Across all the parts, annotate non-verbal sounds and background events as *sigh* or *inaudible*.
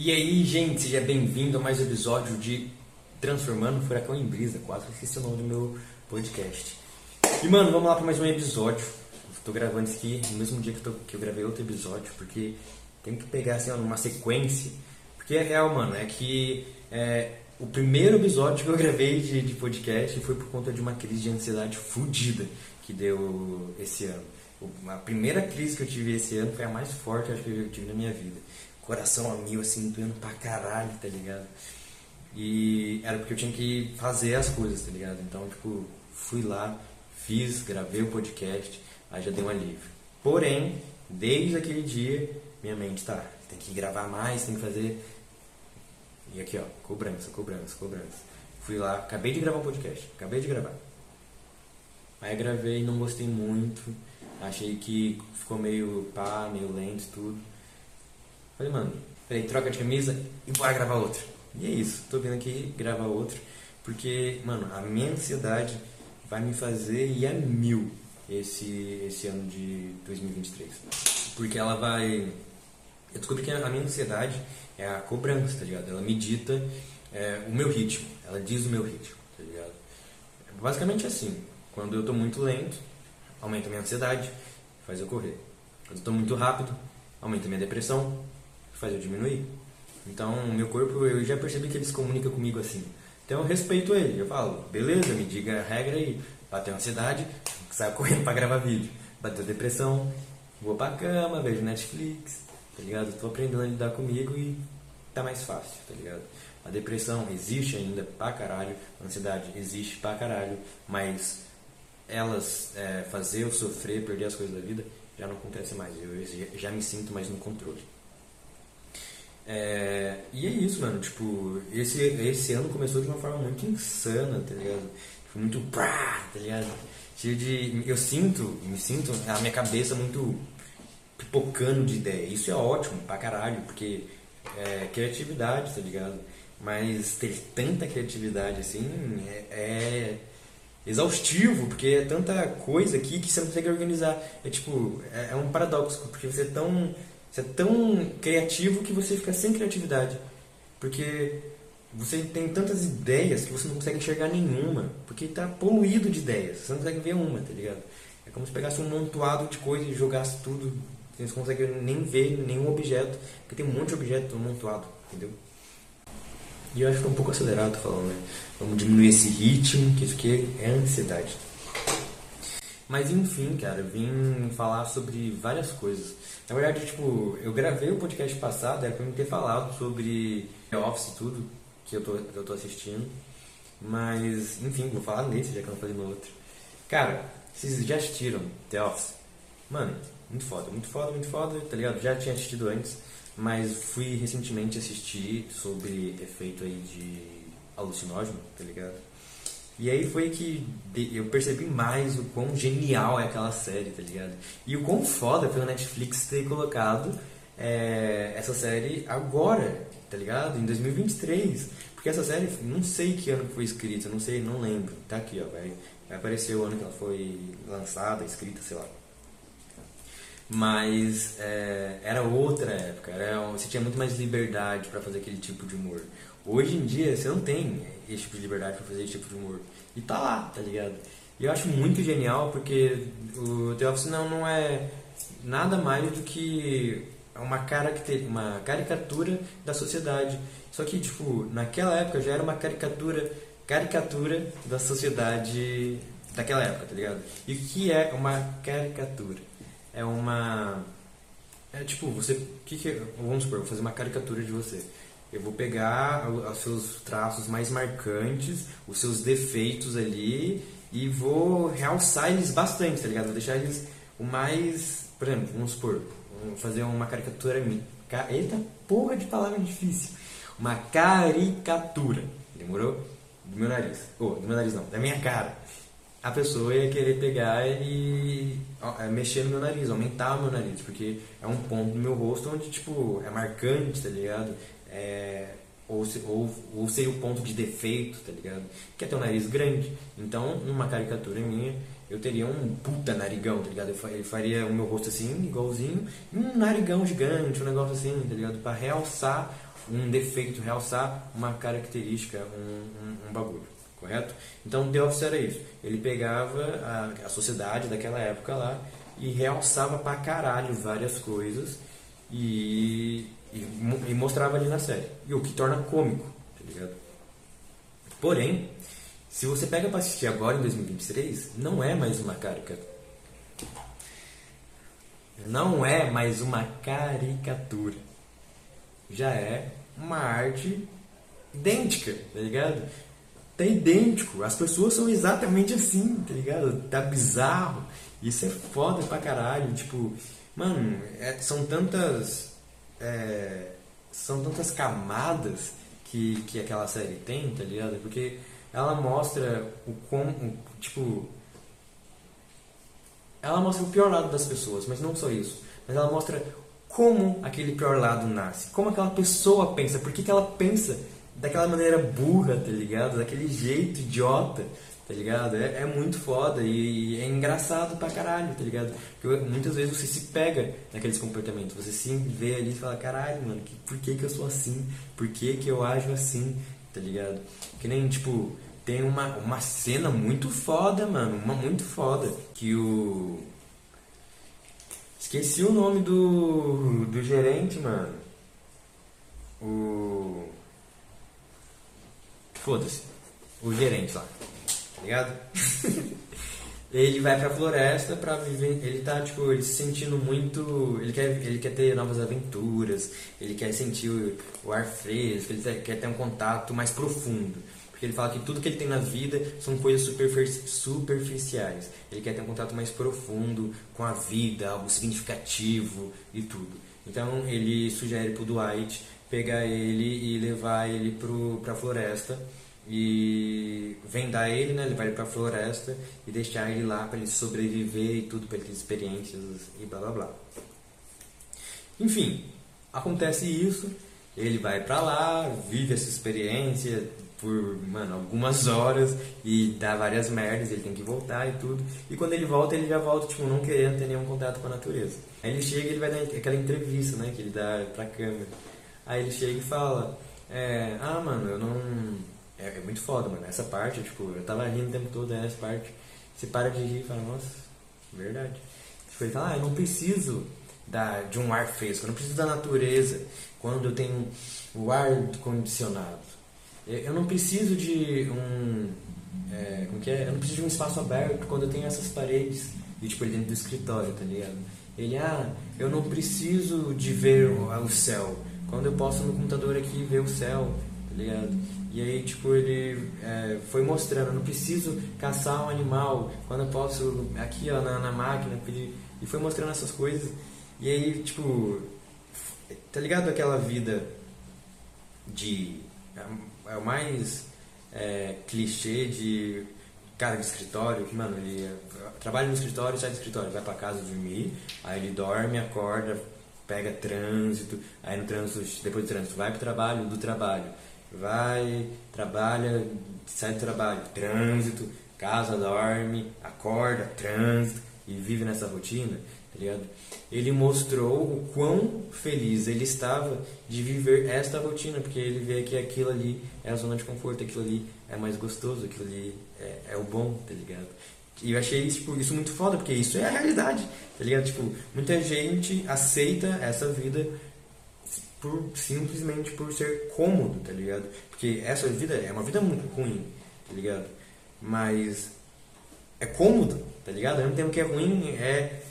E aí, gente, seja bem-vindo a mais um episódio de Transformando Furacão em Brisa. Quase esqueci o nome do meu podcast. E, mano, vamos lá para mais um episódio. Estou gravando isso aqui no mesmo dia que, tô, que eu gravei outro episódio, porque tem que pegar assim, uma sequência. Porque é real, mano, é que é, o primeiro episódio que eu gravei de, de podcast foi por conta de uma crise de ansiedade fodida que deu esse ano. A primeira crise que eu tive esse ano foi a mais forte acho que eu tive na minha vida coração a mil, assim, doendo pra caralho, tá ligado? E era porque eu tinha que fazer as coisas, tá ligado? Então, tipo, fui lá, fiz, gravei o podcast, aí já deu um alívio. Porém, desde aquele dia, minha mente tá, tem que gravar mais, tem que fazer. E aqui, ó, cobrança, cobrança, cobrança. Fui lá, acabei de gravar o podcast, acabei de gravar. Aí gravei, não gostei muito, achei que ficou meio pá, meio lento tudo. Falei, mano, peraí, troca de camisa e bora gravar outro. E é isso, tô vindo aqui gravar outro, porque, mano, a minha ansiedade vai me fazer ir a mil esse, esse ano de 2023. Porque ela vai. Eu descobri que a minha ansiedade é a cobrança, tá ligado? Ela medita é, o meu ritmo, ela diz o meu ritmo, tá ligado? Basicamente assim, quando eu tô muito lento, aumenta a minha ansiedade, faz eu correr. Quando eu tô muito rápido, aumenta a minha depressão, faz eu diminuir. Então, meu corpo, eu já percebi que ele se comunica comigo assim. Então, eu respeito ele. Eu falo, beleza, me diga a regra aí. Bateu ansiedade, saio correndo pra gravar vídeo. Bateu depressão, vou pra cama, vejo Netflix, tá ligado? Tô aprendendo a lidar comigo e tá mais fácil, tá ligado? A depressão existe ainda pra caralho, a ansiedade existe pra caralho, mas elas é, fazer eu sofrer, perder as coisas da vida, já não acontece mais. Eu já me sinto mais no controle. É, e é isso, mano. Tipo, esse, esse ano começou de uma forma muito insana, tá ligado? Tipo, muito prá, tá ligado? Cheio de. Eu sinto, me sinto a minha cabeça muito pipocando de ideia. Isso é ótimo pra caralho, porque é criatividade, tá ligado? Mas ter tanta criatividade assim é, é exaustivo, porque é tanta coisa aqui que você não consegue organizar. É tipo, é, é um paradoxo, porque você é tão você é tão criativo que você fica sem criatividade. Porque você tem tantas ideias que você não consegue enxergar nenhuma. Porque está poluído de ideias. Você não consegue ver uma, tá ligado? É como se pegasse um montoado de coisas e jogasse tudo. Você não consegue nem ver nenhum objeto. Porque tem um monte de objeto amontoado, entendeu? E eu acho que estou um pouco acelerado falando, né? Vamos diminuir esse ritmo, que isso aqui é ansiedade. Mas enfim, cara, vim falar sobre várias coisas. Na verdade, tipo, eu gravei o podcast passado, era pra me ter falado sobre The Office e tudo, que eu tô, que eu tô assistindo. Mas, enfim, vou falar nesse, já que eu não falei no outro. Cara, vocês já assistiram The Office? Mano, muito foda, muito foda, muito foda, tá ligado? Já tinha assistido antes, mas fui recentemente assistir sobre efeito aí de alucinógeno, tá ligado? E aí foi que eu percebi mais o quão genial é aquela série, tá ligado? E o quão foda foi o Netflix ter colocado é, essa série agora, tá ligado? Em 2023. Porque essa série, não sei que ano foi escrita, não sei, não lembro. Tá aqui, ó, vai, vai aparecer o ano que ela foi lançada, escrita, sei lá. Mas é, era outra época, era, você tinha muito mais liberdade para fazer aquele tipo de humor. Hoje em dia você não tem esse tipo de liberdade para fazer esse tipo de humor. E tá lá, tá ligado? E eu acho muito genial porque o The Office não, não é nada mais do que uma, caracter, uma caricatura da sociedade. Só que, tipo, naquela época já era uma caricatura, caricatura da sociedade daquela época, tá ligado? E o que é uma caricatura? É uma. É tipo, você. Que que, vamos supor, vou fazer uma caricatura de você. Eu vou pegar os seus traços mais marcantes, os seus defeitos ali e vou realçar eles bastante, tá ligado? Vou deixar eles o mais. Por exemplo, vamos supor, vamos fazer uma caricatura minha. Eita porra de palavra difícil! Uma caricatura. Demorou? Do meu nariz. Oh, do meu nariz não, da minha cara. A pessoa ia querer pegar e é, mexer no meu nariz, aumentar o meu nariz, porque é um ponto do meu rosto onde, tipo, é marcante, tá ligado? É, ou, ou, ou seria o ponto de defeito, tá ligado? Que é ter um nariz grande. Então, numa caricatura minha, eu teria um puta narigão, tá ligado? Eu faria o meu rosto assim, igualzinho, um narigão gigante, um negócio assim, tá ligado? Pra realçar um defeito, realçar uma característica, um, um, um bagulho, correto? Então The Office era isso. Ele pegava a, a sociedade daquela época lá e realçava pra caralho várias coisas e, e, e mostrava ali na série. E o que torna cômico, tá ligado? Porém, se você pega pra assistir agora em 2023, não é mais uma caricatura. Não é mais uma caricatura. Já é uma arte idêntica, tá ligado? Tá idêntico. As pessoas são exatamente assim, tá ligado? Tá bizarro. Isso é foda pra caralho. Tipo, mano, é, são tantas. É, são tantas camadas que, que aquela série tem, tá ligado? Porque ela mostra o como. Tipo. Ela mostra o pior lado das pessoas, mas não só isso. Mas ela mostra como aquele pior lado nasce. Como aquela pessoa pensa. Por que, que ela pensa daquela maneira burra, tá ligado? Daquele jeito idiota tá ligado? É, é muito foda e, e, é engraçado pra caralho, tá ligado? Porque muitas vezes você se pega naqueles comportamentos, você se vê ali e fala, caralho, mano, que, por que que eu sou assim? Por que que eu ajo assim? Tá ligado? Que nem, tipo, tem uma, uma cena muito foda, mano, uma muito foda, que o... Esqueci o nome do, do gerente, mano. O... Foda-se. O gerente lá tá ligado? *laughs* ele vai pra floresta pra viver. Ele tá, tipo, ele se sentindo muito. Ele quer, ele quer ter novas aventuras, ele quer sentir o, o ar fresco, ele quer ter um contato mais profundo. Porque ele fala que tudo que ele tem na vida são coisas superficiais. Ele quer ter um contato mais profundo com a vida, algo significativo e tudo. Então ele sugere pro Dwight pegar ele e levar ele pro, pra floresta e vendar ele, né, levar ele para a floresta e deixar ele lá para ele sobreviver e tudo, para ele ter experiências e blá blá blá. Enfim, acontece isso, ele vai para lá, vive essa experiência por, mano, algumas horas e dá várias merdas, ele tem que voltar e tudo. E quando ele volta, ele já volta, tipo, não querendo ter nenhum contato com a natureza. Aí ele chega e ele vai dar aquela entrevista, né, que ele dá pra câmera. Aí ele chega e fala, é, ah, mano, eu não é, é, muito foda, mano. Essa parte, tipo, eu tava rindo o tempo todo, essa parte. Você para de rir e fala, nossa, verdade. Tipo, ele fala, ah, eu não preciso da, de um ar fresco, eu não preciso da natureza quando eu tenho o ar condicionado. Eu não preciso de um. É, como que é? Eu não preciso de um espaço aberto quando eu tenho essas paredes. E tipo, ele dentro do escritório, tá ligado? Ele, ah, eu não preciso de ver o, o céu. Quando eu posso no computador aqui ver o céu, tá ligado? E aí, tipo, ele é, foi mostrando, não preciso caçar um animal, quando eu posso, aqui ó, na, na máquina. E foi mostrando essas coisas. E aí, tipo, tá ligado aquela vida de. É, é o mais é, clichê de cara de escritório, que, mano, ele trabalha no escritório, sai do escritório, vai pra casa dormir, aí ele dorme, acorda, pega trânsito, aí no trânsito, depois do trânsito vai pro trabalho, do trabalho vai, trabalha, sai do trabalho, trânsito, casa, dorme, acorda, trânsito e vive nessa rotina, tá ligado? Ele mostrou o quão feliz ele estava de viver esta rotina, porque ele vê que aquilo ali é a zona de conforto, aquilo ali é mais gostoso, aquilo ali é, é o bom, tá ligado? E eu achei tipo, isso muito foda, porque isso é a realidade, tá ligado? Tipo, muita gente aceita essa vida por simplesmente por ser cômodo, tá ligado? Porque essa vida é uma vida muito ruim, tá ligado? Mas é cômodo, tá ligado? Ao mesmo tempo que é ruim, é,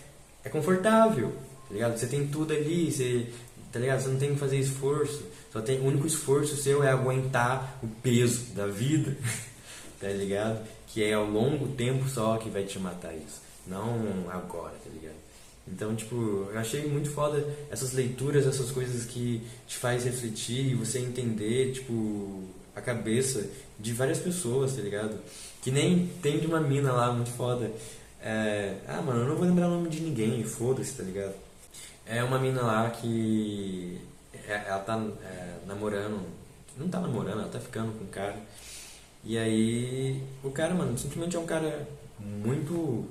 é confortável, tá ligado? Você tem tudo ali, você, tá ligado? Você não tem que fazer esforço. Só tem, o único esforço seu é aguentar o peso da vida, *laughs* tá ligado? Que é ao longo tempo só que vai te matar isso, não agora, tá ligado? Então, tipo, eu achei muito foda essas leituras, essas coisas que te faz refletir e você entender, tipo, a cabeça de várias pessoas, tá ligado? Que nem tem de uma mina lá muito foda. É, ah, mano, eu não vou lembrar o nome de ninguém, foda-se, tá ligado? É uma mina lá que é, ela tá é, namorando, não tá namorando, ela tá ficando com um cara. E aí, o cara, mano, simplesmente é um cara muito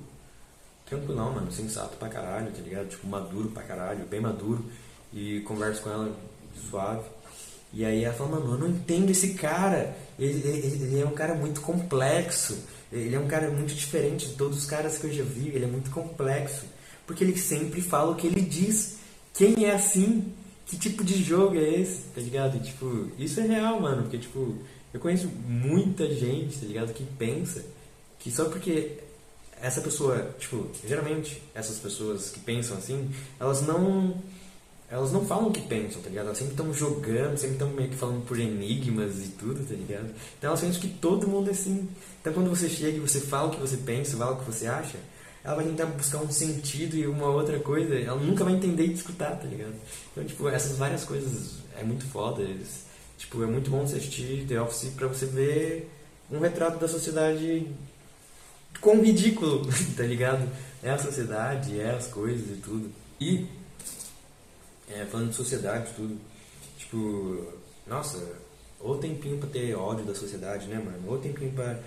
tranquilão, mano, sensato pra caralho, tá ligado? Tipo, maduro pra caralho, bem maduro. E converso com ela suave. E aí ela fala, mano, eu não entendo esse cara. Ele, ele, ele, é um cara muito complexo. Ele é um cara muito diferente de todos os caras que eu já vi. Ele é muito complexo. Porque ele sempre fala o que ele diz. Quem é assim? Que tipo de jogo é esse? Tá ligado? E, tipo, isso é real, mano. Porque, tipo, eu conheço muita gente, tá ligado? Que pensa que só porque essa pessoa, tipo, geralmente essas pessoas que pensam assim, elas não elas não falam o que pensam, tá ligado? Elas sempre estão jogando, sempre estão meio que falando por enigmas e tudo, tá ligado? Então elas pensam que todo mundo é assim. Então quando você chega e você fala o que você pensa, fala o que você acha, ela vai tentar buscar um sentido e uma outra coisa, ela nunca vai entender e escutar, tá ligado? Então, tipo, essas várias coisas é muito foda. Eles, tipo, é muito bom você assistir The Office pra você ver um retrato da sociedade com ridículo, *laughs* tá ligado? É a sociedade, é as coisas e tudo. E é, falando de sociedade tudo. Tipo, nossa, ou tempinho pra ter ódio da sociedade, né, mano? Ou tempinho pra,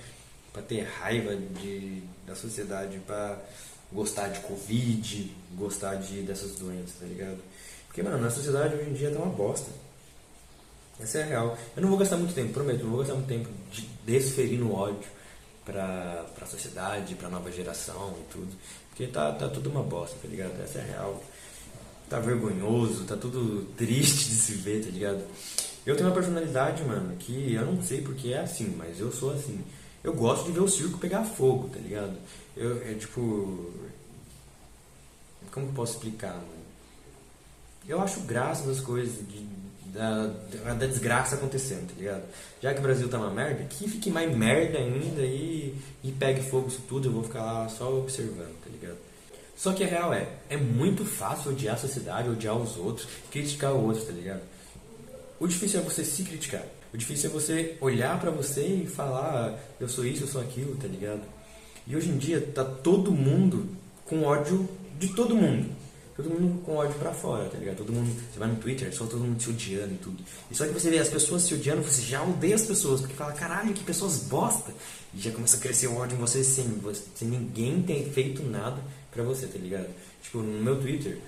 pra ter raiva de, da sociedade, pra gostar de Covid, gostar de, dessas doenças, tá ligado? Porque, mano, a sociedade hoje em dia tá uma bosta. Essa é a real. Eu não vou gastar muito tempo, prometo, não vou gastar muito tempo de desferindo ódio pra, pra sociedade, pra nova geração e tudo. Porque tá, tá tudo uma bosta, tá ligado? Essa é a real tá vergonhoso, tá tudo triste de se ver, tá ligado? Eu tenho uma personalidade, mano, que eu não sei porque é assim, mas eu sou assim. Eu gosto de ver o circo pegar fogo, tá ligado? Eu, é tipo. Como que eu posso explicar, mano? Eu acho graça das coisas, de, da, da desgraça acontecendo, tá ligado? Já que o Brasil tá uma merda, que fique mais merda ainda e, e pegue fogo isso tudo, eu vou ficar lá só observando, tá ligado? Só que a real é, é muito fácil odiar a sociedade, odiar os outros, criticar o outro, tá ligado? O difícil é você se criticar. O difícil é você olhar para você e falar, eu sou isso, eu sou aquilo, tá ligado? E hoje em dia tá todo mundo com ódio de todo mundo. Todo mundo com ódio pra fora, tá ligado? Todo mundo, você vai no Twitter, só todo mundo se odiando e tudo. E só que você vê as pessoas se odiando, você já odeia as pessoas, porque fala, caralho, que pessoas bosta. E já começa a crescer o ódio em você sem, sem ninguém ter feito nada pra você, tá ligado? Tipo, no meu Twitter,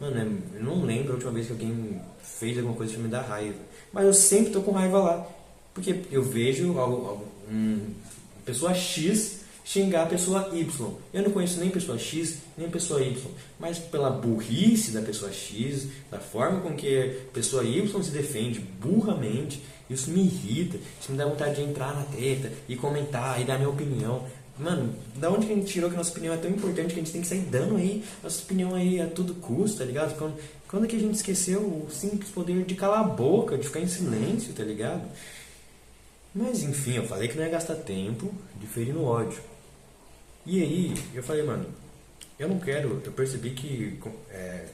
mano, é, eu não lembro a última vez que alguém fez alguma coisa pra me dar raiva. Mas eu sempre tô com raiva lá. Porque eu vejo um, pessoa X xingar a pessoa Y. Eu não conheço nem pessoa X, nem pessoa Y. Mas pela burrice da pessoa X, da forma com que a pessoa Y se defende burramente, isso me irrita, isso me dá vontade de entrar na treta e comentar e dar minha opinião. Mano, da onde que a gente tirou que a nossa opinião é tão importante que a gente tem que sair dando aí nossa opinião aí a tudo custo, tá ligado? Quando, quando é que a gente esqueceu o simples poder de calar a boca, de ficar em silêncio, tá ligado? Mas enfim, eu falei que não ia gastar tempo no ódio. E aí, eu falei, mano, eu não quero, eu percebi que, é,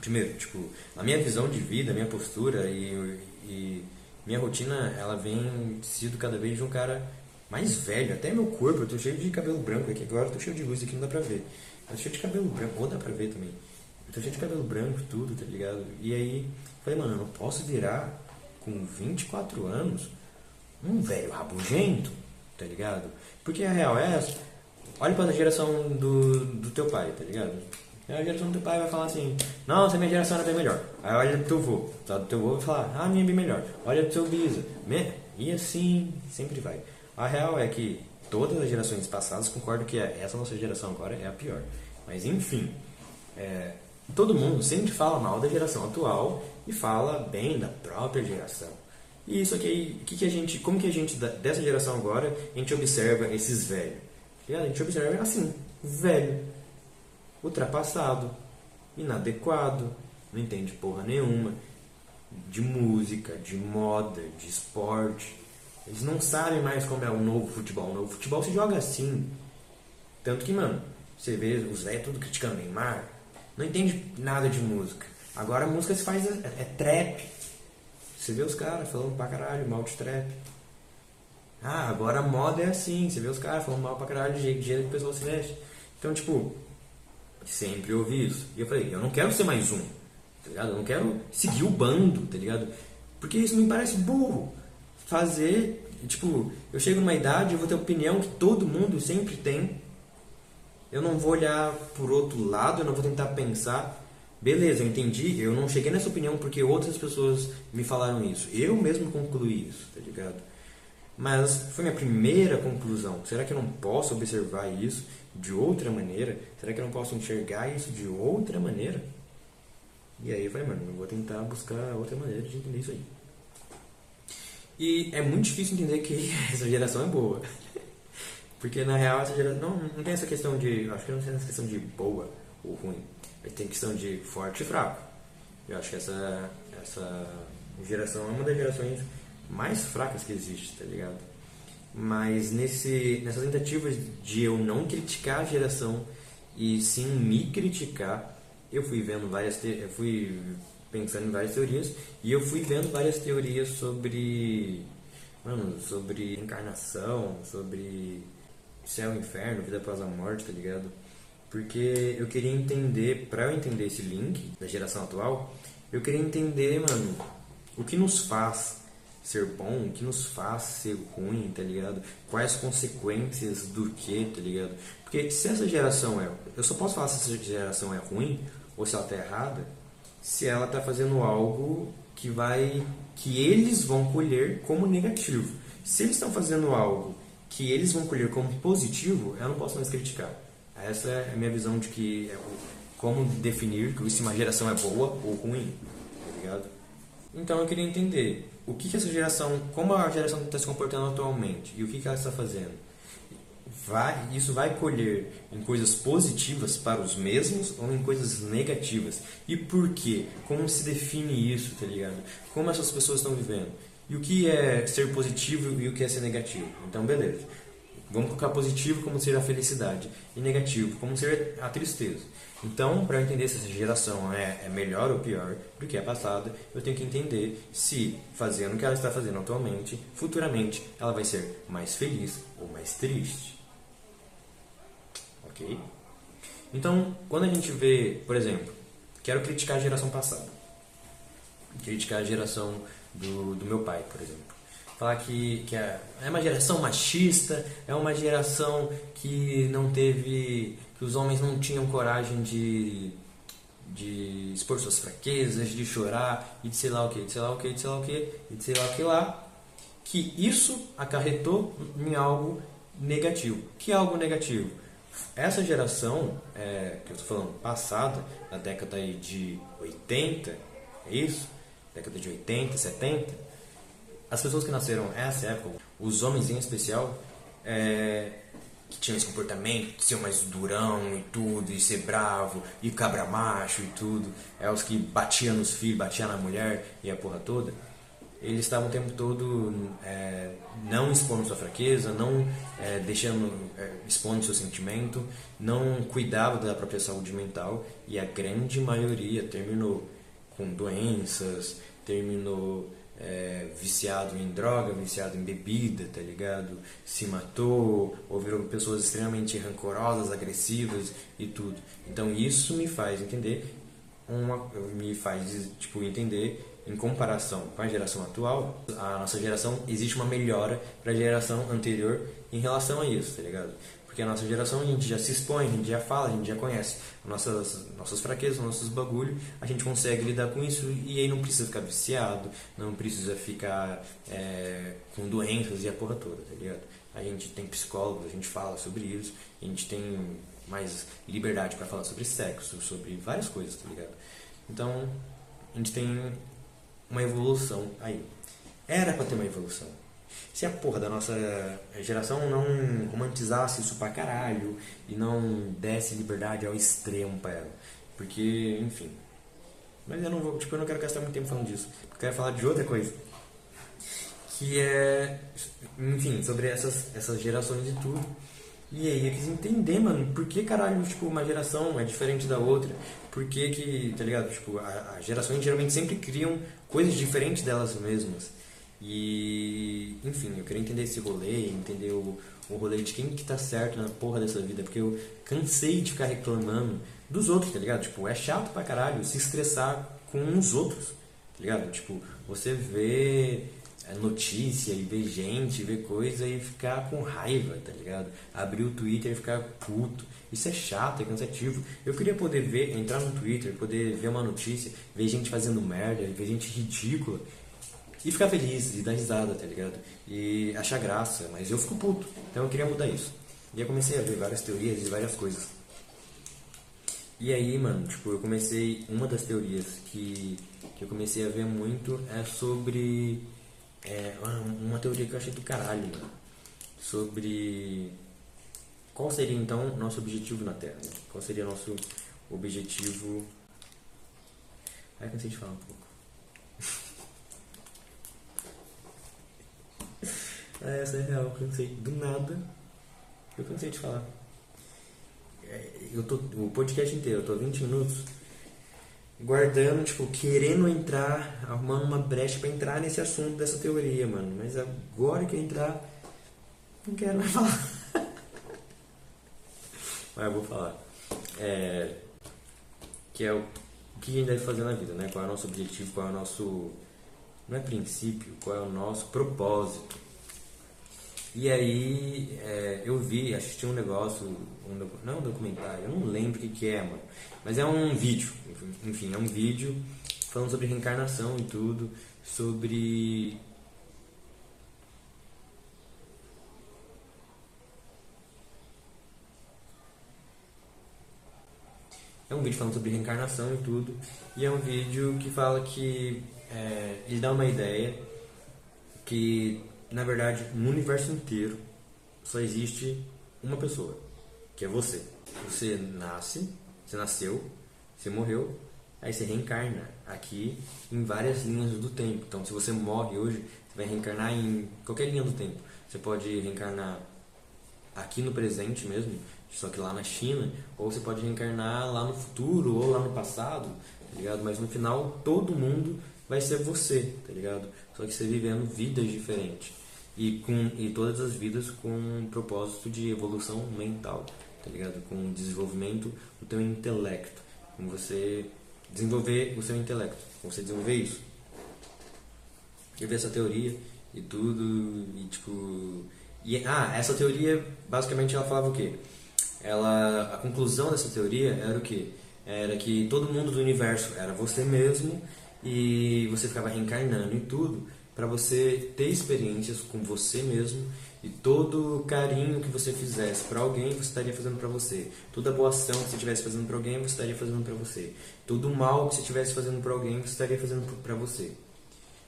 primeiro, tipo, a minha visão de vida, a minha postura e, e minha rotina, ela vem sido cada vez de um cara mais velho, até meu corpo, eu tô cheio de cabelo branco aqui, agora eu tô cheio de luz aqui, não dá pra ver. Eu tô cheio de cabelo branco, ou dá pra ver também. Eu tô cheio de cabelo branco, tudo, tá ligado? E aí, falei, mano, eu não posso virar com 24 anos um velho rabugento, tá ligado? Porque a real é essa. Olha pra geração do, do teu pai, tá ligado? A geração do teu pai vai falar assim, nossa, minha geração era bem melhor. Aí olha pro teu avô, tá? do teu avô vai falar, ah, minha é bem melhor. Olha pro teu bisa, e assim sempre vai. A real é que todas as gerações passadas concordam que essa nossa geração agora é a pior. Mas enfim, é, todo mundo sempre fala mal da geração atual e fala bem da própria geração. E isso aqui, que, que a gente, como que a gente dessa geração agora a gente observa esses velhos? A gente observa assim, velho, ultrapassado, inadequado, não entende porra nenhuma de música, de moda, de esporte eles não sabem mais como é o novo futebol. O novo futebol se joga assim. Tanto que, mano, você vê os velhos tudo criticando Neymar, não entende nada de música. Agora a música se faz. É, é trap. Você vê os caras falando pra caralho mal de trap. Ah, agora a moda é assim. Você vê os caras falando mal pra caralho de jeito, de jeito que a pessoa se veste. Então, tipo, sempre ouvi isso. E eu falei, eu não quero ser mais um. Tá ligado? Eu não quero seguir o bando, tá ligado? Porque isso me parece burro fazer, tipo, eu chego numa idade, eu vou ter opinião que todo mundo sempre tem. Eu não vou olhar por outro lado, eu não vou tentar pensar. Beleza, eu entendi, eu não cheguei nessa opinião porque outras pessoas me falaram isso. Eu mesmo concluí isso, tá ligado? Mas foi minha primeira conclusão. Será que eu não posso observar isso de outra maneira? Será que eu não posso enxergar isso de outra maneira? E aí vai, mano, eu vou tentar buscar outra maneira de entender isso aí. E é muito difícil entender que *laughs* essa geração é boa. *laughs* Porque na real essa geração. Não, não tem essa questão de. Acho que não tem essa questão de boa ou ruim. Tem questão de forte e fraco. Eu acho que essa, essa geração é uma das gerações mais fracas que existe, tá ligado? Mas nesse, nessas tentativas de eu não criticar a geração e sim me criticar, eu fui vendo várias eu fui pensando em várias teorias e eu fui vendo várias teorias sobre mano, sobre encarnação, sobre céu, inferno, vida após a morte, tá ligado? Porque eu queria entender, para eu entender esse link da geração atual, eu queria entender, mano, o que nos faz ser bom, o que nos faz ser ruim, tá ligado? Quais consequências do que, tá ligado? Porque se essa geração é. Eu só posso falar se essa geração é ruim ou se ela tá errada se ela tá fazendo algo que vai. que eles vão colher como negativo. Se eles estão fazendo algo que eles vão colher como positivo, eu não posso mais criticar. Essa é a minha visão de que é como definir se uma geração é boa ou ruim, tá ligado? Então eu queria entender o que, que essa geração, como a geração está se comportando atualmente e o que, que ela está fazendo. Vai, isso vai colher em coisas positivas para os mesmos ou em coisas negativas? E por quê? Como se define isso, tá ligado? Como essas pessoas estão vivendo? E o que é ser positivo e o que é ser negativo? Então, beleza. Vamos colocar positivo como ser a felicidade e negativo como ser a tristeza. Então, para entender se essa geração é, é, melhor ou pior do que a passada, eu tenho que entender se, fazendo o que ela está fazendo atualmente, futuramente ela vai ser mais feliz ou mais triste. Ok? Então, quando a gente vê, por exemplo, quero criticar a geração passada, criticar a geração do, do meu pai, por exemplo. Falar que, que é, é uma geração machista, é uma geração que não teve que os homens não tinham coragem de, de expor suas fraquezas, de chorar e de sei lá o que, de sei lá o que, de sei lá o que, e de sei lá o que lá, que isso acarretou em algo negativo. Que algo negativo? Essa geração, é, que eu estou falando, passada, na década de 80, é isso? Década de 80, 70, as pessoas que nasceram nessa época, os homens em especial, é, que tinham esse comportamento de ser mais durão e tudo, e ser bravo, e cabra macho e tudo, é os que batiam nos filhos, batiam na mulher e a porra toda, eles estavam o tempo todo é, não expondo sua fraqueza, não é, deixando, é, expondo seu sentimento, não cuidavam da própria saúde mental e a grande maioria terminou com doenças, terminou é, viciado em droga, viciado em bebida, tá ligado? Se matou, ou virou pessoas extremamente rancorosas, agressivas e tudo. Então isso me faz entender uma, me faz tipo entender em comparação com a geração atual, a nossa geração existe uma melhora para a geração anterior em relação a isso, tá ligado? Porque a nossa geração a gente já se expõe, a gente já fala, a gente já conhece nossas, nossas fraquezas, nossos bagulho, a gente consegue lidar com isso e aí não precisa ficar viciado, não precisa ficar é, com doenças e a porra toda, tá ligado? A gente tem psicólogos, a gente fala sobre isso, a gente tem mais liberdade para falar sobre sexo, sobre várias coisas, tá ligado? Então, a gente tem uma evolução aí. Era para ter uma evolução se a porra da nossa geração não romantizasse isso pra caralho e não desse liberdade ao extremo pra ela. Porque, enfim. Mas eu não vou, tipo, eu não quero gastar muito tempo falando disso. Eu quero falar de outra coisa. Que é, enfim, sobre essas, essas gerações e tudo. E aí eu quis entender, mano, por que caralho, tipo, uma geração é diferente da outra? Por que que, tá ligado? Tipo, as gerações geralmente sempre criam coisas diferentes delas mesmas. E, enfim, eu queria entender esse rolê, entender o, o rolê de quem que tá certo na porra dessa vida, porque eu cansei de ficar reclamando dos outros, tá ligado? Tipo, é chato pra caralho se estressar com os outros, tá ligado? Tipo, você vê é, notícia e ver gente, ver coisa e ficar com raiva, tá ligado? Abrir o Twitter e ficar puto. Isso é chato, é cansativo. Eu queria poder ver, entrar no Twitter, poder ver uma notícia, ver gente fazendo merda, ver gente ridícula e ficar feliz e dar risada, tá ligado? E achar graça, mas eu fico puto. Então eu queria mudar isso. E eu comecei a ver várias teorias e várias coisas. E aí, mano, tipo, eu comecei. Uma das teorias que, que eu comecei a ver muito é sobre. É, uma teoria que eu achei do caralho, mano. Sobre. Qual seria então nosso objetivo na Terra? Né? Qual seria nosso objetivo. Ai, cansei de falar um pouco. É, essa é real, cansei do nada. Eu cansei de falar. É, eu tô, o podcast inteiro, eu tô 20 minutos guardando, tipo, querendo entrar, arrumando uma brecha para entrar nesse assunto dessa teoria, mano. Mas agora que eu entrar, não quero mais falar. *laughs* Mas eu vou falar. É, que é o, o que a gente deve fazer na vida, né? Qual é o nosso objetivo, qual é o nosso. Não é princípio, qual é o nosso propósito. E aí é, eu vi, assisti um negócio, um, não é um documentário, eu não lembro o que, que é, mano. Mas é um vídeo, enfim, é um vídeo falando sobre reencarnação e tudo, sobre É um vídeo falando sobre reencarnação e tudo. E é um vídeo que fala que é, ele dá uma ideia que na verdade, no universo inteiro só existe uma pessoa, que é você. Você nasce, você nasceu, você morreu, aí você reencarna aqui em várias linhas do tempo. Então, se você morre hoje, você vai reencarnar em qualquer linha do tempo. Você pode reencarnar aqui no presente mesmo, só que lá na China, ou você pode reencarnar lá no futuro ou lá no passado, tá ligado? Mas no final, todo mundo vai ser você, tá ligado? Só que você vivendo vidas diferentes e com e todas as vidas com um propósito de evolução mental, tá ligado? Com desenvolvimento do teu intelecto, com você desenvolver o seu intelecto, com você desenvolver isso. Eu vi essa teoria e tudo e tipo e ah, essa teoria basicamente ela falava o quê? Ela a conclusão dessa teoria era o quê? Era que todo mundo do universo era você mesmo e você ficava reencarnando e tudo para você ter experiências com você mesmo e todo o carinho que você fizesse para alguém, você estaria fazendo para você. Toda boa ação que você estivesse fazendo para alguém, você estaria fazendo para você. Todo mal que você estivesse fazendo para alguém, você estaria fazendo para você.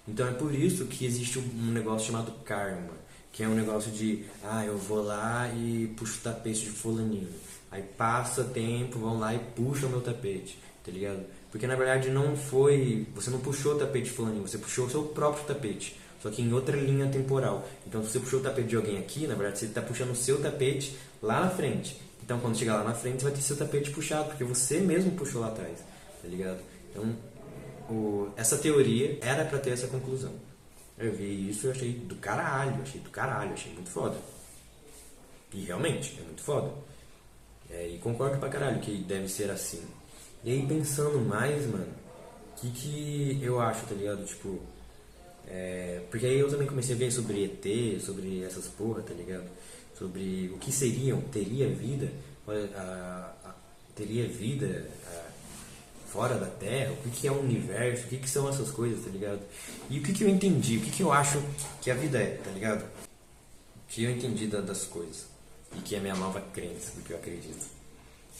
Então é por isso que existe um negócio chamado karma, que é um negócio de, ah, eu vou lá e puxo o tapete de fulaninho. Aí passa tempo, vão lá e puxam meu tapete, tá ligado? Porque na verdade não foi. Você não puxou o tapete fulaninho, você puxou o seu próprio tapete. Só que em outra linha temporal. Então se você puxou o tapete de alguém aqui, na verdade você está puxando o seu tapete lá na frente. Então quando chegar lá na frente, você vai ter seu tapete puxado, porque você mesmo puxou lá atrás. Tá ligado? Então o, essa teoria era para ter essa conclusão. Eu vi isso e achei do caralho, achei do caralho, achei muito foda. E realmente, é muito foda. É, e concordo pra caralho que deve ser assim. E aí pensando mais, mano, o que, que eu acho, tá ligado? Tipo, é, porque aí eu também comecei a ver sobre ET, sobre essas porra, tá ligado? Sobre o que seriam, teria vida, a, a, teria vida a, fora da Terra, o que, que é o universo, o que, que são essas coisas, tá ligado? E o que, que eu entendi, o que, que eu acho que a vida é, tá ligado? O que eu entendi da, das coisas e que é a minha nova crença, do que eu acredito.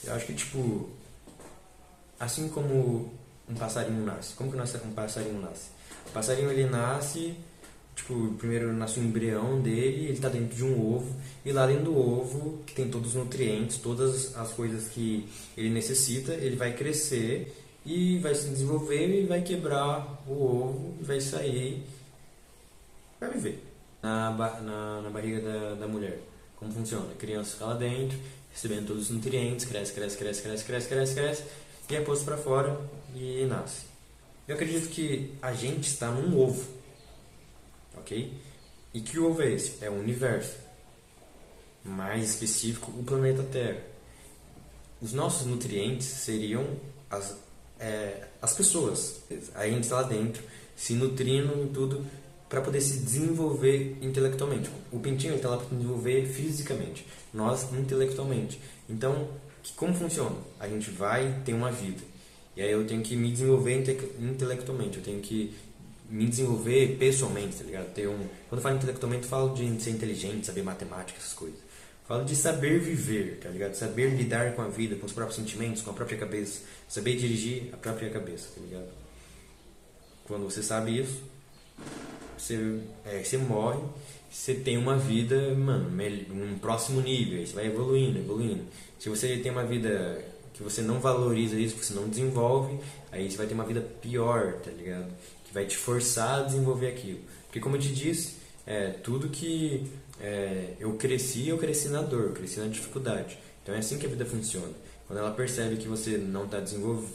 Eu acho que, tipo, assim como um passarinho nasce. Como que um passarinho nasce? O passarinho ele nasce, tipo, primeiro nasce o embrião dele, ele está dentro de um ovo, e lá dentro do ovo, que tem todos os nutrientes, todas as coisas que ele necessita, ele vai crescer e vai se desenvolver e vai quebrar o ovo vai sair, vai viver na, na, na barriga da, da mulher. Como funciona? A criança fica lá dentro, recebendo todos os nutrientes, cresce, cresce, cresce, cresce, cresce, cresce, cresce e é posto para fora e nasce. Eu acredito que a gente está num ovo, ok? E que ovo é esse? É o universo. Mais específico, o planeta Terra. Os nossos nutrientes seriam as, é, as pessoas. A gente está lá dentro, se nutrindo e tudo, para poder se desenvolver intelectualmente. O pintinho está lá para desenvolver fisicamente, nós intelectualmente. Então, como funciona? A gente vai ter uma vida. E aí eu tenho que me desenvolver intelectualmente, eu tenho que me desenvolver pessoalmente, tá ligado? Ter um, quando eu falo intelectualmente, eu falo de ser inteligente, saber matemática, essas coisas. Falo de saber viver, tá ligado? Saber lidar com a vida, com os próprios sentimentos, com a própria cabeça. Saber dirigir a própria cabeça, tá ligado? Quando você sabe isso, você, é, você morre, você tem uma vida, mano, um próximo nível, você vai evoluindo, evoluindo. Se você tem uma vida que você não valoriza isso, que você não desenvolve, aí você vai ter uma vida pior, tá ligado? Que vai te forçar a desenvolver aquilo. Porque como eu te disse, é, tudo que é, eu cresci, eu cresci na dor, eu cresci na dificuldade. Então é assim que a vida funciona. Quando ela percebe que você não está desenvolv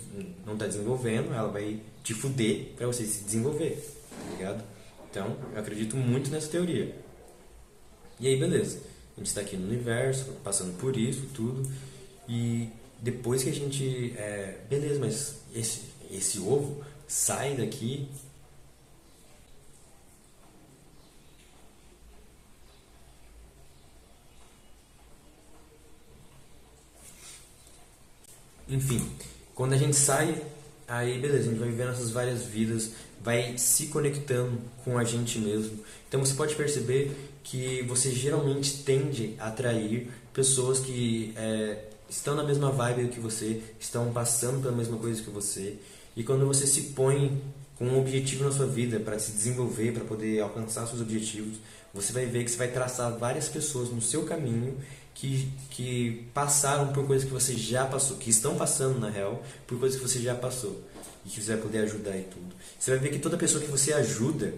tá desenvolvendo, ela vai te fuder para você se desenvolver, tá ligado? Então, eu acredito muito nessa teoria. E aí, beleza. A gente está aqui no universo, passando por isso, tudo. E depois que a gente. É, beleza, mas esse, esse ovo sai daqui. Enfim, quando a gente sai, aí beleza, a gente vai vivendo essas várias vidas, vai se conectando com a gente mesmo. Então você pode perceber que você geralmente tende a atrair pessoas que é, estão na mesma vibe que você, estão passando pela mesma coisa que você. E quando você se põe com um objetivo na sua vida para se desenvolver, para poder alcançar seus objetivos, você vai ver que você vai traçar várias pessoas no seu caminho que, que passaram por coisas que você já passou, que estão passando na real por coisas que você já passou e que você vai poder ajudar e tudo. Você vai ver que toda pessoa que você ajuda,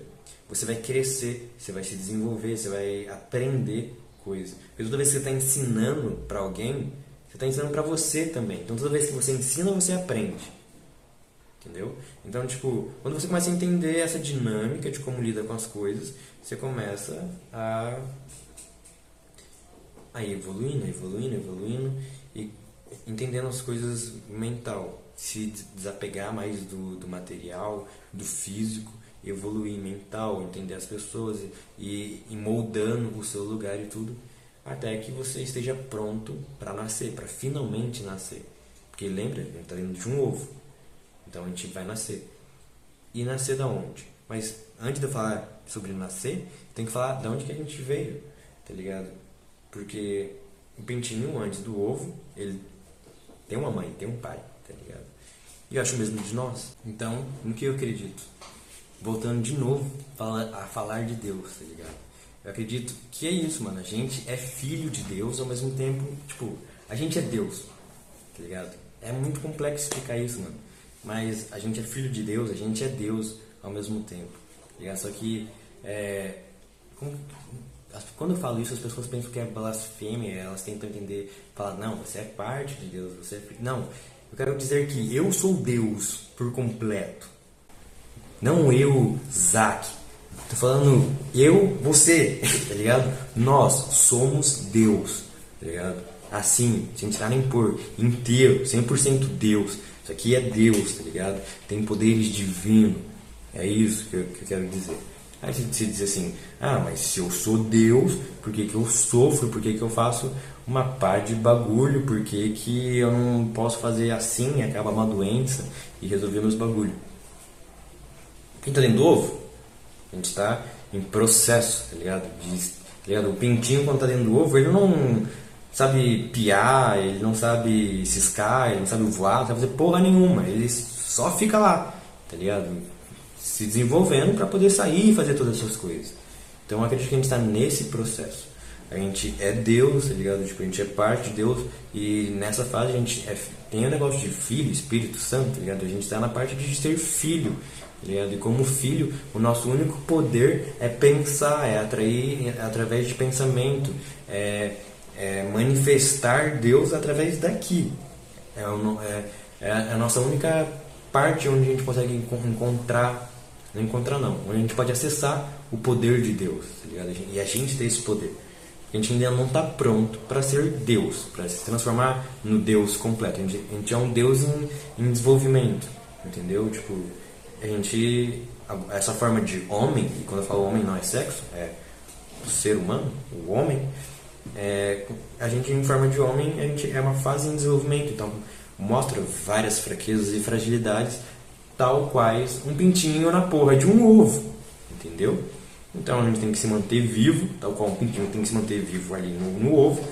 você vai crescer, você vai se desenvolver, você vai aprender coisas. Porque toda vez que você está ensinando para alguém, você está ensinando para você também. Então toda vez que você ensina, você aprende. Entendeu? Então, tipo, quando você começa a entender essa dinâmica de como lida com as coisas, você começa a, a evoluindo, evoluindo, evoluindo e entendendo as coisas mental se desapegar mais do, do material, do físico, evoluir mental, entender as pessoas e ir moldando o seu lugar e tudo, até que você esteja pronto para nascer, para finalmente nascer. Porque lembra, a gente está dentro de um ovo. Então a gente vai nascer. E nascer da onde? Mas antes de eu falar sobre nascer, tem que falar de onde que a gente veio, tá ligado? Porque o pintinho antes do ovo, ele tem uma mãe, tem um pai tá ligado? E eu acho mesmo de nós. Então, no que eu acredito? Voltando de novo a falar de Deus, tá ligado? Eu acredito que é isso, mano. A gente é filho de Deus ao mesmo tempo, tipo, a gente é Deus, tá ligado? É muito complexo explicar isso, mano. Mas a gente é filho de Deus, a gente é Deus ao mesmo tempo, tá ligado? Só que, é, quando eu falo isso, as pessoas pensam que é blasfêmia, elas tentam entender, falar, não, você é parte de Deus, você é filho. Não, eu quero dizer que eu sou Deus por completo. Não eu, Zack. Tô falando eu, você, *laughs* tá ligado? Nós somos Deus, tá ligado? Assim, sem tirar nem por inteiro, 100% Deus. Isso aqui é Deus, tá ligado? Tem poderes divinos. É isso que eu, que eu quero dizer. Aí você diz assim, ah, mas se eu sou Deus, por que, que eu sofro? Por que, que eu faço uma par de bagulho? Por que, que eu não posso fazer assim, acaba uma doença e resolver meus bagulhos? Quem tá dentro do ovo, a gente está em processo, tá ligado? De, tá ligado? O pintinho quando tá dentro do ovo, ele não sabe piar, ele não sabe ciscar, ele não sabe voar, não sabe fazer porra nenhuma. Ele só fica lá, tá ligado? Se desenvolvendo para poder sair e fazer todas essas coisas. Então eu acredito que a gente está nesse processo. A gente é Deus, tá ligado? Tipo, a gente é parte de Deus e nessa fase a gente é, tem o um negócio de filho, Espírito Santo, tá ligado? A gente está na parte de ser filho, tá ligado? E como filho, o nosso único poder é pensar, é atrair é através de pensamento, é, é manifestar Deus através daqui. É, é, é a nossa única parte onde a gente consegue encontrar não encontrar não. A gente pode acessar o poder de Deus, tá ligado? E a gente tem esse poder. A gente ainda não está pronto para ser Deus, para se transformar no Deus completo. A gente, a gente é um Deus em, em, desenvolvimento, entendeu? Tipo, a gente essa forma de homem, e quando eu falo homem não é sexo, é o ser humano, o homem, é, a gente em forma de homem a gente é uma fase em desenvolvimento, então mostra várias fraquezas e fragilidades, tal quais um pintinho na porra de um ovo, entendeu? Então a gente tem que se manter vivo, tal qual um pintinho tem que se manter vivo ali no, no ovo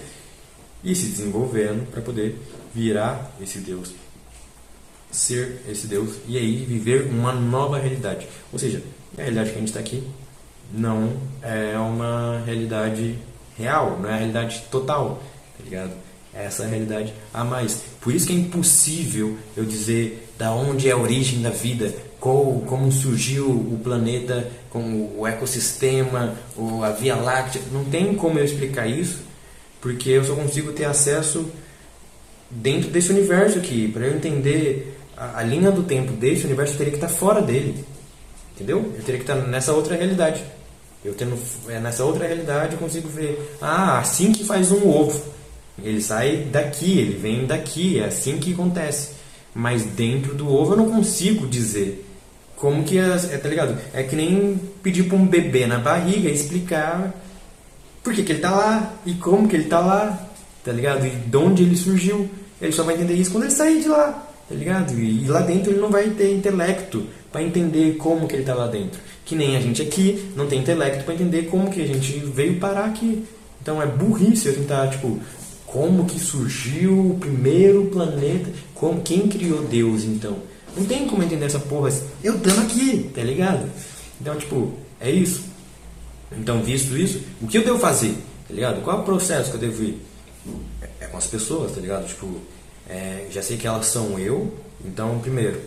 e se desenvolvendo para poder virar esse Deus, ser esse Deus e aí viver uma nova realidade. Ou seja, a realidade que a gente está aqui não é uma realidade real, não é a realidade total, tá ligado? É essa realidade a mais. Por isso que é impossível eu dizer da onde é a origem da vida, qual, como surgiu o planeta, como o ecossistema, a Via Láctea. Não tem como eu explicar isso, porque eu só consigo ter acesso dentro desse universo aqui. Para eu entender a, a, linha do tempo desse universo, eu teria que estar fora dele. Entendeu? Eu teria que estar nessa outra realidade. Eu tendo é, nessa outra realidade eu consigo ver, ah, assim que faz um ovo. Ele sai daqui, ele vem daqui, é assim que acontece. Mas dentro do ovo eu não consigo dizer como que é, é tá ligado? É que nem pedir para um bebê na barriga explicar por que, que ele tá lá e como que ele tá lá, tá ligado? E de onde ele surgiu. Ele só vai entender isso quando ele sair de lá, tá ligado? E, e lá dentro ele não vai ter intelecto para entender como que ele tá lá dentro. Que nem a gente aqui não tem intelecto para entender como que a gente veio parar aqui. Então é burrice eu tentar, tipo, como que surgiu o primeiro planeta, como quem criou Deus então? Não tem como entender essa porra. Eu estando aqui, tá ligado? Então, tipo, é isso. Então, visto isso, o que eu devo fazer? Tá ligado? Qual é o processo que eu devo ir? É, é com as pessoas, tá ligado? Tipo, é, já sei que elas são eu. Então, primeiro,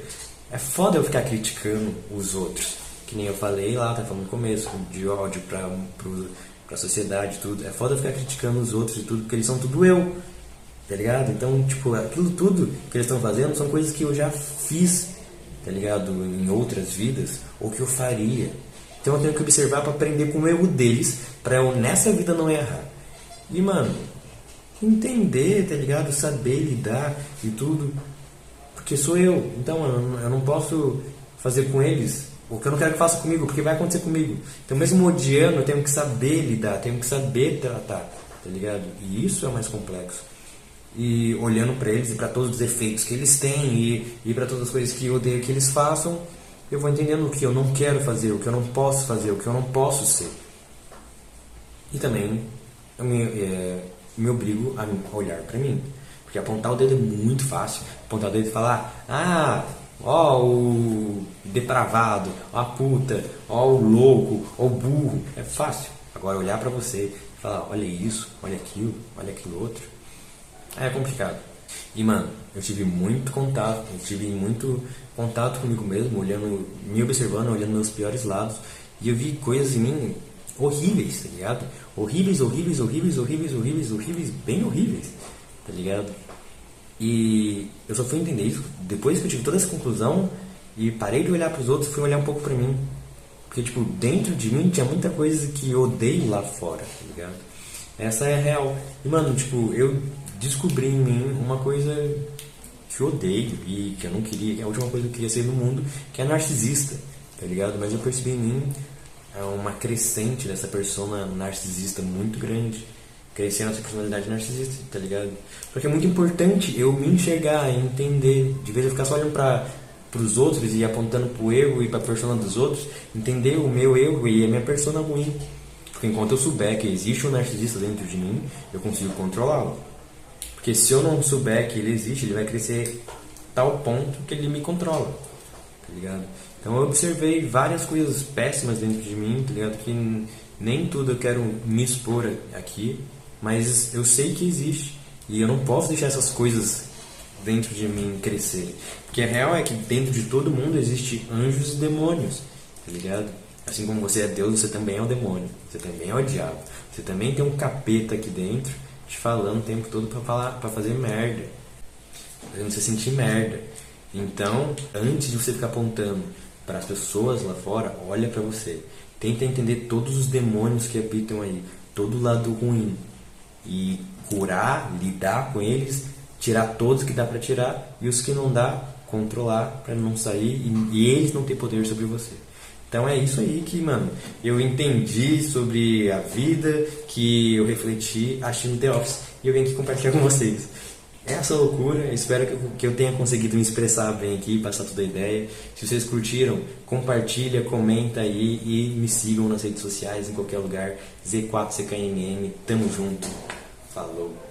é foda eu ficar criticando os outros. Que nem eu falei lá, tá falando no começo, de ódio pra, pro, pra sociedade tudo. É foda ficar criticando os outros e tudo, porque eles são tudo eu. Tá ligado? Então, tipo, aquilo tudo que eles estão fazendo são coisas que eu já fiz, tá ligado? Em outras vidas, ou que eu faria. Então eu tenho que observar para aprender com o erro deles, para eu nessa vida não errar. E, mano, entender, tá ligado? Saber lidar e tudo. Porque sou eu. Então eu não posso fazer com eles o que eu não quero que faça comigo, porque vai acontecer comigo. Então, mesmo odiando, eu tenho que saber lidar, tenho que saber tratar, tá ligado? E isso é mais complexo e olhando para eles e para todos os efeitos que eles têm e, e para todas as coisas que eu odeio que eles façam, eu vou entendendo o que eu não quero fazer, o que eu não posso fazer, o que eu não posso ser. E também eu me, é, me obrigo a olhar para mim. Porque apontar o dedo é muito fácil. Apontar o dedo e falar, ah, ó o depravado, ó a puta, ó o louco, ó o burro. É fácil. Agora olhar para você e falar, olha isso, olha aquilo, olha aquilo outro é complicado. E, mano, eu tive muito contato, eu tive muito contato comigo mesmo, olhando, me observando, olhando meus piores lados. E eu vi coisas em mim horríveis, tá ligado? Horríveis, horríveis, horríveis, horríveis, horríveis, horríveis, bem horríveis, tá ligado? E eu só fui entender isso depois que eu tive toda essa conclusão e parei de olhar para os outros e fui olhar um pouco para mim. Porque, tipo, dentro de mim tinha muita coisa que eu odeio lá fora, tá ligado? Essa é a real. E, mano, tipo, eu descobri em mim uma coisa que eu odeio e que eu não queria, que é a última coisa que eu queria ser no mundo, que é narcisista, tá ligado? Mas eu percebi em mim é uma crescente dessa persona narcisista muito grande, crescendo essa personalidade narcisista, tá ligado? Porque é muito importante eu me enxergar e entender, de vez eu ficar só olhando para os outros e apontando pro erro e para a persona dos outros, entender o meu erro e a minha persona ruim. Porque enquanto eu souber que existe um narcisista dentro de mim, eu consigo controlá-lo. Porque se eu não souber que ele existe, ele vai crescer tal ponto que ele me controla. Tá ligado? Então eu observei várias coisas péssimas dentro de mim, tá ligado? Que nem tudo eu quero me expor aqui, mas eu sei que existe. E eu não posso deixar essas coisas dentro de mim crescer. Porque a real é que dentro de todo mundo existe anjos e demônios, tá ligado? Assim como você é Deus, você também é o demônio, você também é o diabo, você também tem um capeta aqui dentro te falando o tempo todo para falar, fazer merda, fazendo você sentir merda. Então, antes de você ficar apontando para as pessoas lá fora, olha para você. Tenta entender todos os demônios que habitam aí, todo lado ruim e curar, lidar com eles, tirar todos que dá para tirar e os que não dá, controlar para não sair e, e, eles não ter poder sobre você. Então é isso aí que, mano, eu entendi sobre a vida, que eu refleti assistindo The Office e eu venho aqui compartilhar com vocês. É essa loucura, espero que eu, que eu tenha conseguido me expressar bem aqui, passar toda a ideia. Se vocês curtiram, compartilha, comenta aí e me sigam nas redes sociais, em qualquer lugar. Z4CKMM, tamo junto. Falou.